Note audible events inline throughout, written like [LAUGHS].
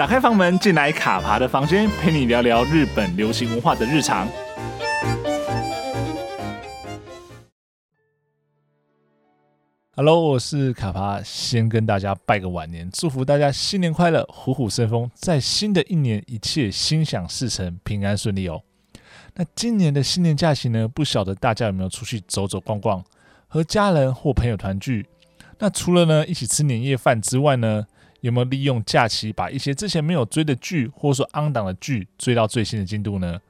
打开房门，进来卡爬的房间，陪你聊聊日本流行文化的日常。Hello，我是卡爬，先跟大家拜个晚年，祝福大家新年快乐，虎虎生风，在新的一年一切心想事成，平安顺利哦。那今年的新年假期呢？不晓得大家有没有出去走走逛逛，和家人或朋友团聚？那除了呢一起吃年夜饭之外呢，有没有利用假期把一些之前没有追的剧，或者说 on 档的剧追到最新的进度呢？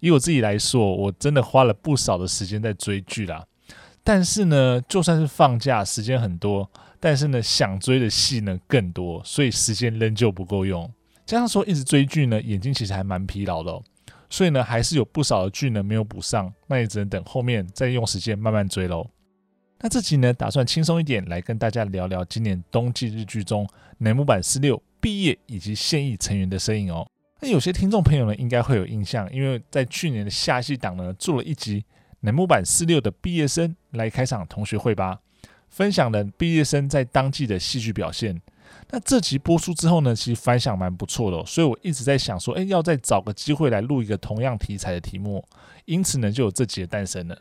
以我自己来说，我真的花了不少的时间在追剧啦。但是呢，就算是放假时间很多，但是呢，想追的戏呢更多，所以时间仍旧不够用。加上说一直追剧呢，眼睛其实还蛮疲劳的，所以呢，还是有不少的剧呢没有补上，那也只能等后面再用时间慢慢追喽。那这集呢，打算轻松一点来跟大家聊聊今年冬季日剧中乃木坂四六毕业以及现役成员的身影哦。那有些听众朋友呢，应该会有印象，因为在去年的夏季档呢，做了一集。乃木坂四六的毕业生来开场同学会吧，分享了毕业生在当季的戏剧表现。那这集播出之后呢，其实反响蛮不错的，所以我一直在想说，哎，要再找个机会来录一个同样题材的题目，因此呢，就有这集的诞生了。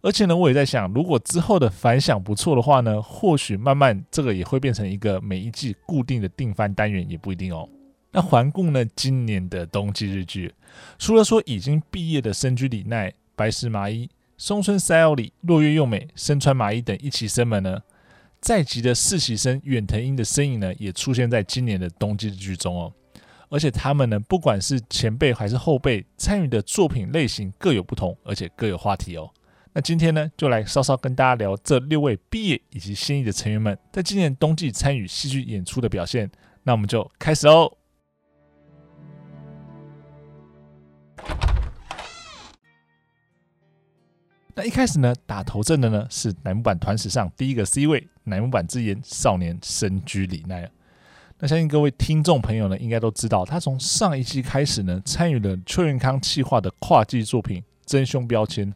而且呢，我也在想，如果之后的反响不错的话呢，或许慢慢这个也会变成一个每一季固定的定番单元，也不一定哦。那环顾呢，今年的冬季日剧，除了说已经毕业的深居里奈。白石麻衣、松村纱友里、落月用美、身穿麻衣等一期生们呢，在籍的实习生远藤樱的身影呢，也出现在今年的冬季日剧中哦。而且他们呢，不管是前辈还是后辈，参与的作品类型各有不同，而且各有话题哦。那今天呢，就来稍稍跟大家聊这六位毕业以及现役的成员们，在今年冬季参与戏剧演出的表现。那我们就开始哦。那一开始呢，打头阵的呢是乃木坂团史上第一个 C 位乃木坂之言少年深居里奈。那相信各位听众朋友呢，应该都知道，他从上一季开始呢，参与了秋元康企划的跨季作品《真凶标签》，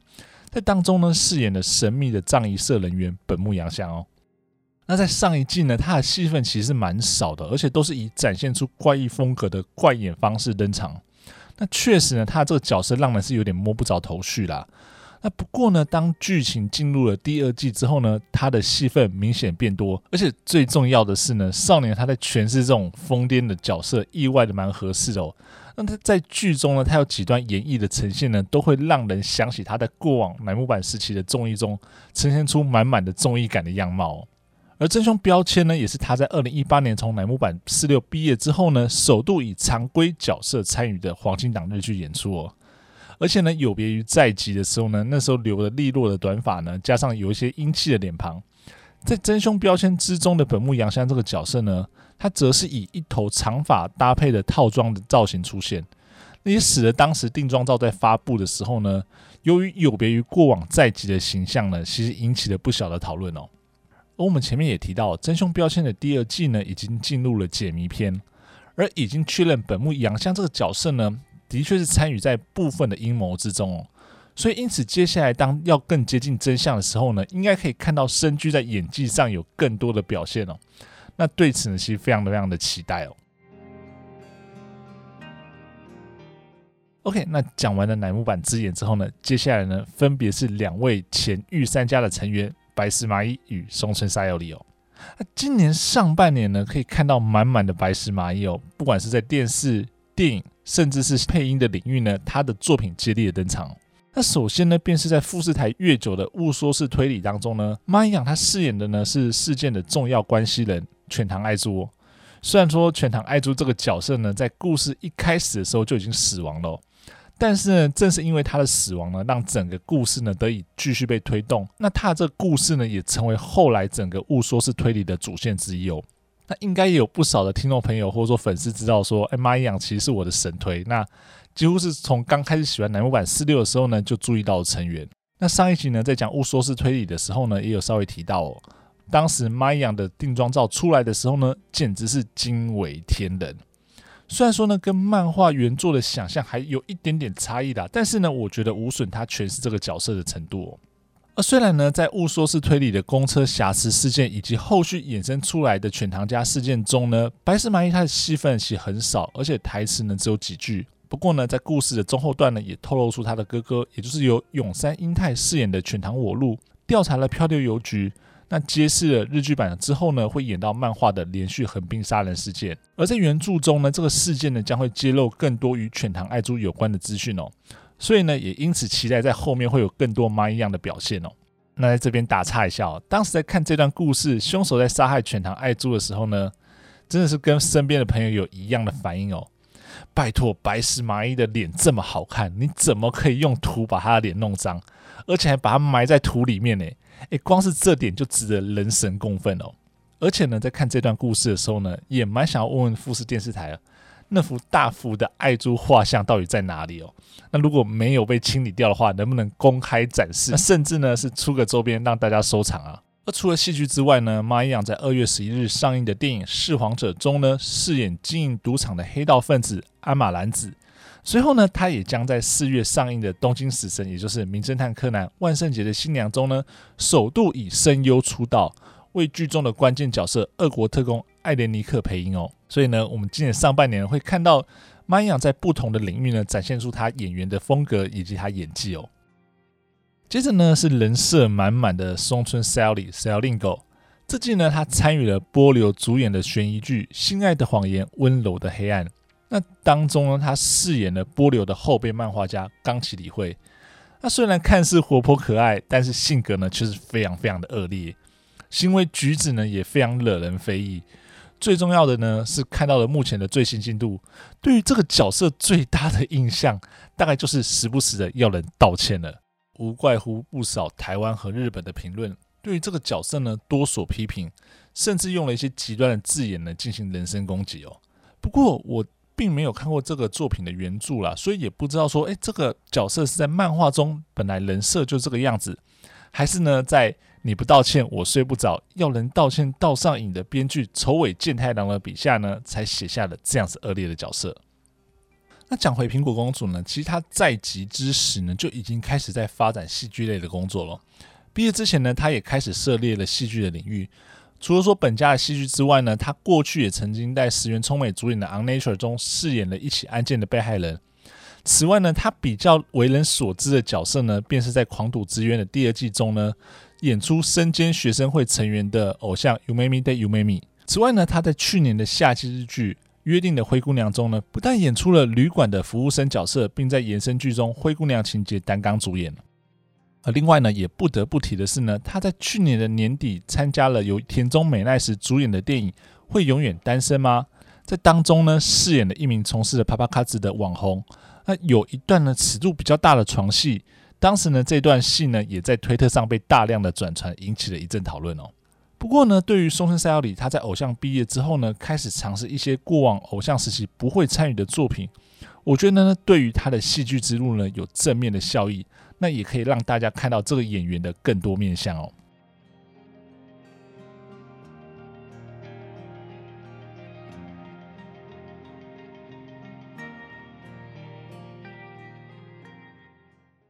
在当中呢，饰演了神秘的葬仪社人员本木阳香哦。那在上一季呢，他的戏份其实蛮少的，而且都是以展现出怪异风格的怪演方式登场。那确实呢，他这个角色让人是有点摸不着头绪啦。那不过呢，当剧情进入了第二季之后呢，他的戏份明显变多，而且最重要的是呢，少年他在诠释这种疯癫的角色，意外的蛮合适哦。那他在剧中呢，他有几段演绎的呈现呢，都会让人想起他在过往乃木坂时期的综艺中呈现出满满的综艺感的样貌。而真凶标签呢，也是他在二零一八年从乃木坂四六毕业之后呢，首度以常规角色参与的黄金档日剧演出哦。而且呢，有别于在即的时候呢，那时候留了利落的短发呢，加上有一些英气的脸庞，在真凶标签之中的本木阳香这个角色呢，他则是以一头长发搭配的套装的造型出现，那也使得当时定妆照在发布的时候呢，由于有别于过往在即的形象呢，其实引起了不小的讨论哦。而我们前面也提到，真凶标签的第二季呢，已经进入了解谜篇，而已经确认本木阳香这个角色呢。的确是参与在部分的阴谋之中哦，所以因此接下来当要更接近真相的时候呢，应该可以看到深居在演技上有更多的表现哦。那对此呢，其实非常的非常的期待哦。OK，那讲完了乃木坂之眼之后呢，接下来呢，分别是两位前御三家的成员白石麻衣与松村沙友里哦。那今年上半年呢，可以看到满满的白石麻衣哦，不管是在电视、电影。甚至是配音的领域呢，他的作品接力的登场。那首先呢，便是在富士台越久的雾说式推理当中呢，麻衣他饰演的呢是事件的重要关系人全堂爱珠。虽然说全堂爱珠这个角色呢，在故事一开始的时候就已经死亡了，但是呢，正是因为他的死亡呢，让整个故事呢得以继续被推动。那他的这个故事呢，也成为后来整个雾说式推理的主线之一哦。那应该也有不少的听众朋友或者说粉丝知道说，哎，麻衣其实是我的神推。那几乎是从刚开始喜欢乃木版四六的时候呢，就注意到成员。那上一集呢，在讲雾说式推理的时候呢，也有稍微提到哦，当时麻衣的定妆照出来的时候呢，简直是惊为天人。虽然说呢，跟漫画原作的想象还有一点点差异啦，但是呢，我觉得无损他诠释这个角色的程度。而虽然呢，在误说式推理的公车瑕疵事件以及后续衍生出来的犬堂家事件中呢，白石麻衣她的戏份其实很少，而且台词呢只有几句。不过呢，在故事的中后段呢，也透露出他的哥哥，也就是由永山英太饰演的犬堂我路调查了漂流邮局，那揭示了日剧版之后呢，会演到漫画的连续横滨杀人事件。而在原著中呢，这个事件呢将会揭露更多与犬堂爱珠有关的资讯哦。所以呢，也因此期待在后面会有更多妈一样的表现哦。那在这边打岔一下哦，当时在看这段故事，凶手在杀害犬堂爱珠的时候呢，真的是跟身边的朋友有一样的反应哦。拜托，白石麻衣的脸这么好看，你怎么可以用土把她的脸弄脏，而且还把她埋在土里面呢？诶，光是这点就值得人神共愤哦。而且呢，在看这段故事的时候呢，也蛮想要问问富士电视台了。那幅大幅的爱珠画像到底在哪里哦？那如果没有被清理掉的话，能不能公开展示？那甚至呢是出个周边让大家收藏啊？而除了戏剧之外呢，马一样在二月十一日上映的电影《噬皇者》中呢，饰演经营赌场的黑道分子鞍马兰子。随后呢，他也将在四月上映的《东京死神》，也就是《名侦探柯南：万圣节的新娘》中呢，首度以声优出道。为剧中的关键角色俄国特工艾莲尼克配音哦，所以呢，我们今年上半年会看到妈一样在不同的领域呢展现出他演员的风格以及他演技哦。接着呢是人设满满的松村 Sally Sailinggo，这季呢他参与了波流主演的悬疑剧《心爱的谎言：温柔的黑暗》，那当中呢他饰演了波流的后辈漫画家冈崎里惠。那虽然看似活泼可爱，但是性格呢却是非常非常的恶劣。行为举止呢也非常惹人非议，最重要的呢是看到了目前的最新进度。对于这个角色最大的印象，大概就是时不时的要人道歉了。无怪乎不少台湾和日本的评论对于这个角色呢多所批评，甚至用了一些极端的字眼呢进行人身攻击哦。不过我并没有看过这个作品的原著啦，所以也不知道说，诶，这个角色是在漫画中本来人设就这个样子，还是呢在。你不道歉，我睡不着。要人道歉道上瘾的编剧丑尾健太郎的笔下呢，才写下了这样子恶劣的角色。那讲回苹果公主呢，其实她在即之时呢，就已经开始在发展戏剧类的工作了。毕业之前呢，她也开始涉猎了戏剧的领域。除了说本家的戏剧之外呢，他过去也曾经在石原聪美主演的《On Nature》中饰演了一起案件的被害人。此外呢，他比较为人所知的角色呢，便是在《狂赌之渊》的第二季中呢。演出身兼学生会成员的偶像 Youmei de Umemi。此外呢，他在去年的夏季日剧《约定的灰姑娘》中呢，不但演出了旅馆的服务生角色，并在延伸剧中灰姑娘情节担纲主演。而另外呢，也不得不提的是呢，他在去年的年底参加了由田中美奈实主演的电影《会永远单身吗》。在当中呢，饰演了一名从事了啪啪卡子的网红。那有一段呢，尺度比较大的床戏。当时呢，这段戏呢也在推特上被大量的转传，引起了一阵讨论哦。不过呢，对于松村沙友里，他在偶像毕业之后呢，开始尝试一些过往偶像时期不会参与的作品，我觉得呢，对于他的戏剧之路呢，有正面的效益，那也可以让大家看到这个演员的更多面相哦。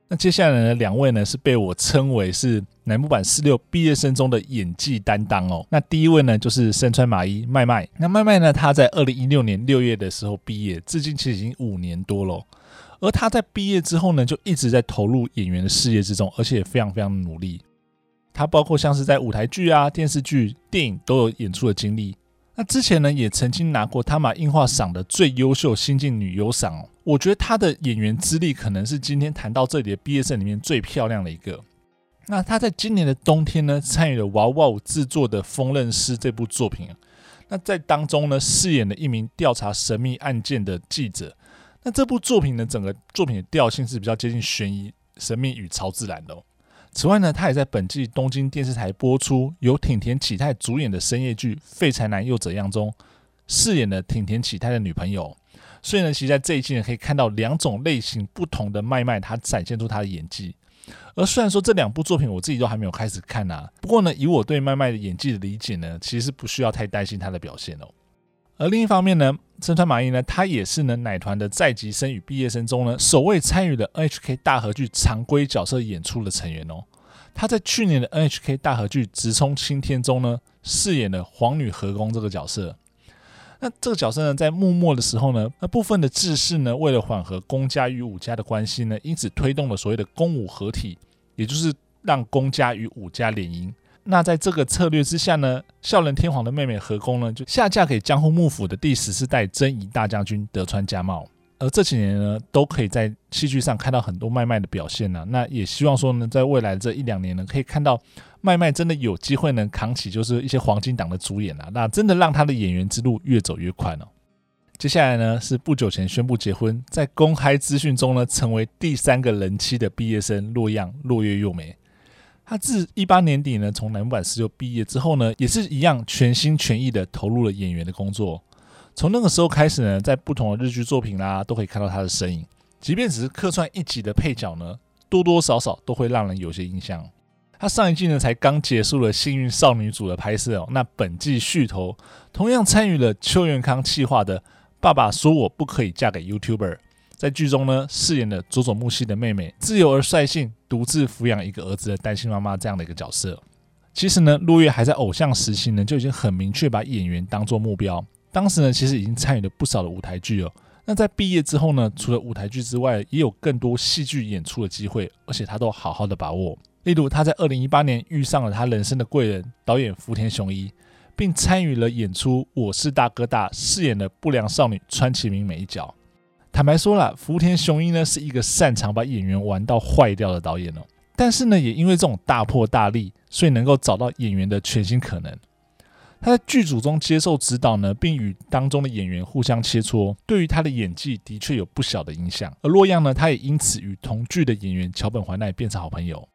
那接下来呢，两位呢是被我称为是乃木坂46毕业生中的演技担当哦。那第一位呢就是身穿麻衣麦麦。那麦麦呢，他在二零一六年六月的时候毕业，至今其实已经五年多了。而他在毕业之后呢，就一直在投入演员的事业之中，而且也非常非常努力。他包括像是在舞台剧啊、电视剧、电影都有演出的经历。那之前呢，也曾经拿过他玛樱花赏的最优秀新晋女优赏哦。我觉得她的演员资历可能是今天谈到这里的毕业生里面最漂亮的一个。那她在今年的冬天呢，参与了娃娃舞制作的《风刃师》这部作品。那在当中呢，饰演了一名调查神秘案件的记者。那这部作品呢，整个作品的调性是比较接近悬疑、神秘与超自然的哦。此外呢，他也在本季东京电视台播出由町田启太主演的深夜剧《废柴男又怎样》中饰演了町田启太的女朋友。所以呢，其实在这一季呢，可以看到两种类型不同的麦麦，他展现出他的演技。而虽然说这两部作品我自己都还没有开始看啊，不过呢，以我对麦麦的演技的理解呢，其实不需要太担心他的表现哦。而另一方面呢，身川麻衣呢，他也是呢奶团的在籍生与毕业生中呢，首位参与了 NHK 大河剧常规角色演出的成员哦。他在去年的 NHK 大河剧《直冲青天》中呢，饰演了皇女和宫这个角色。那这个角色呢，在幕末的时候呢，那部分的志士呢，为了缓和公家与武家的关系呢，因此推动了所谓的宫武合体，也就是让公家与武家联姻。那在这个策略之下呢，孝仁天皇的妹妹和宫呢，就下嫁给江户幕府的第十四代征夷大将军德川家茂。而这几年呢，都可以在戏剧上看到很多麦麦的表现呢、那也希望说呢，在未来这一两年呢，可以看到麦麦真的有机会能扛起就是一些黄金档的主演啊。那真的让他的演员之路越走越宽哦。接下来呢，是不久前宣布结婚，在公开资讯中呢，成为第三个人妻的毕业生落样落叶又美。他自一八年底呢，从乃木坂十六毕业之后呢，也是一样全心全意的投入了演员的工作。从那个时候开始呢，在不同的日剧作品啦，都可以看到他的身影。即便只是客串一集的配角呢，多多少少都会让人有些印象。他上一季呢才刚结束了《幸运少女组》的拍摄哦，那本季续投同样参与了秋元康企划的《爸爸说我不可以嫁给 YouTuber》，在剧中呢饰演了佐佐木希的妹妹，自由而率性，独自抚养一个儿子的单亲妈妈这样的一个角色。其实呢，落叶还在偶像时期呢就已经很明确把演员当做目标。当时呢，其实已经参与了不少的舞台剧哦。那在毕业之后呢，除了舞台剧之外，也有更多戏剧演出的机会，而且他都好好的把握。例如，他在二零一八年遇上了他人生的贵人导演福田雄一，并参与了演出《我是大哥大》，饰演了不良少女川崎明美一角。坦白说了，福田雄一呢是一个擅长把演员玩到坏掉的导演哦。但是呢，也因为这种大破大立，所以能够找到演员的全新可能。他在剧组中接受指导呢，并与当中的演员互相切磋，对于他的演技的确有不小的影响。而洛样呢，他也因此与同剧的演员桥本环奈变成好朋友。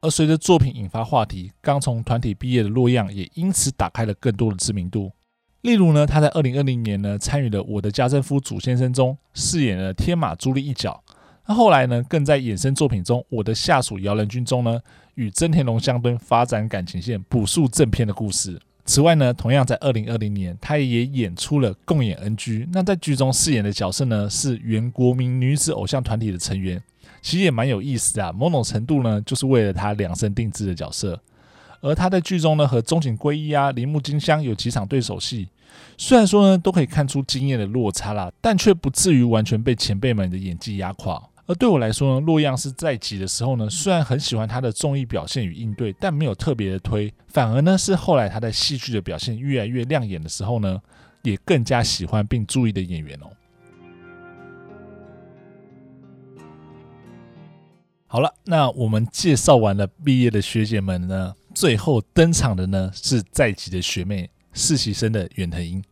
而随着作品引发话题，刚从团体毕业的洛样也因此打开了更多的知名度。例如呢，他在二零二零年呢参与了《我的家政夫祖先生》中饰演了天马朱莉一角。那后来呢，更在衍生作品中《我的下属姚人君》中呢，与真田龙香敦发展感情线，补述正片的故事。此外呢，同样在二零二零年，他也演出了共演 NG。那在剧中饰演的角色呢，是原国民女子偶像团体的成员，其实也蛮有意思啊。某种程度呢，就是为了他量身定制的角色。而他在剧中呢，和中井圭一啊、铃木京香有几场对手戏，虽然说呢，都可以看出经验的落差啦，但却不至于完全被前辈们的演技压垮。而对我来说呢，洛阳是在集的时候呢，虽然很喜欢他的综艺表现与应对，但没有特别的推，反而呢是后来他在戏剧的表现越来越亮眼的时候呢，也更加喜欢并注意的演员哦。好了，那我们介绍完了毕业的学姐们呢，最后登场的呢是在籍的学妹实习生的远藤英。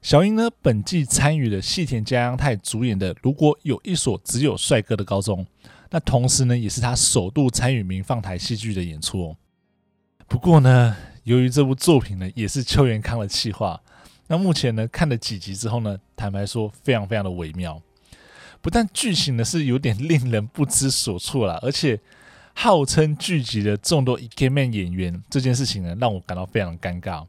小英呢，本季参与了细田佳央太主演的《如果有一所只有帅哥的高中》，那同时呢，也是他首度参与民放台戏剧的演出哦。不过呢，由于这部作品呢，也是秋元康的企划，那目前呢，看了几集之后呢，坦白说，非常非常的微妙。不但剧情呢是有点令人不知所措啦，而且号称聚集的众多 Ikeman 演员这件事情呢，让我感到非常尴尬。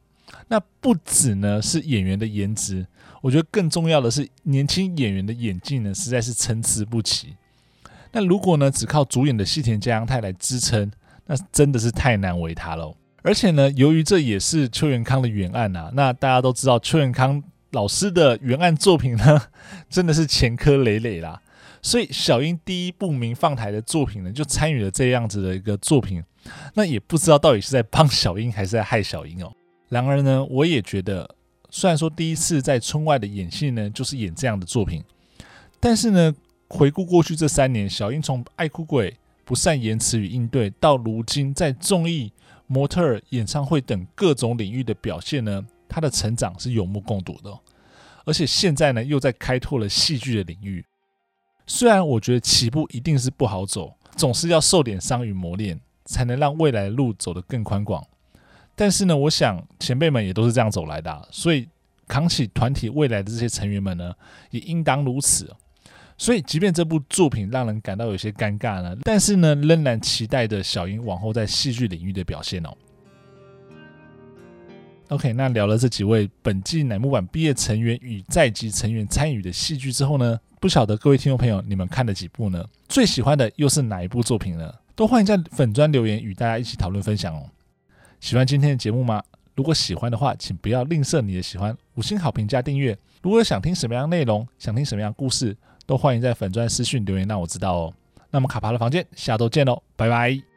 那不止呢是演员的颜值，我觉得更重要的是年轻演员的演技呢实在是参差不齐。那如果呢只靠主演的细田佳央太来支撑，那真的是太难为他了。而且呢，由于这也是邱元康的原案啊，那大家都知道邱元康老师的原案作品呢 [LAUGHS] 真的是前科累累啦。所以小英第一部民放台的作品呢就参与了这样子的一个作品，那也不知道到底是在帮小英还是在害小英哦。然而呢，我也觉得，虽然说第一次在村外的演戏呢，就是演这样的作品，但是呢，回顾过去这三年，小英从爱哭鬼、不善言辞与应对，到如今在综艺、模特儿、演唱会等各种领域的表现呢，她的成长是有目共睹的。而且现在呢，又在开拓了戏剧的领域。虽然我觉得起步一定是不好走，总是要受点伤与磨练，才能让未来的路走得更宽广。但是呢，我想前辈们也都是这样走来的，所以扛起团体未来的这些成员们呢，也应当如此。所以，即便这部作品让人感到有些尴尬呢，但是呢，仍然期待着小樱往后在戏剧领域的表现哦。OK，那聊了这几位本季乃木坂毕业成员与在籍成员参与的戏剧之后呢，不晓得各位听众朋友，你们看了几部呢？最喜欢的又是哪一部作品呢？都欢迎在粉砖留言与大家一起讨论分享哦。喜欢今天的节目吗？如果喜欢的话，请不要吝啬你的喜欢，五星好评加订阅。如果想听什么样内容，想听什么样故事，都欢迎在粉砖私信留言让我知道哦。那么卡帕的房间，下周见喽，拜拜。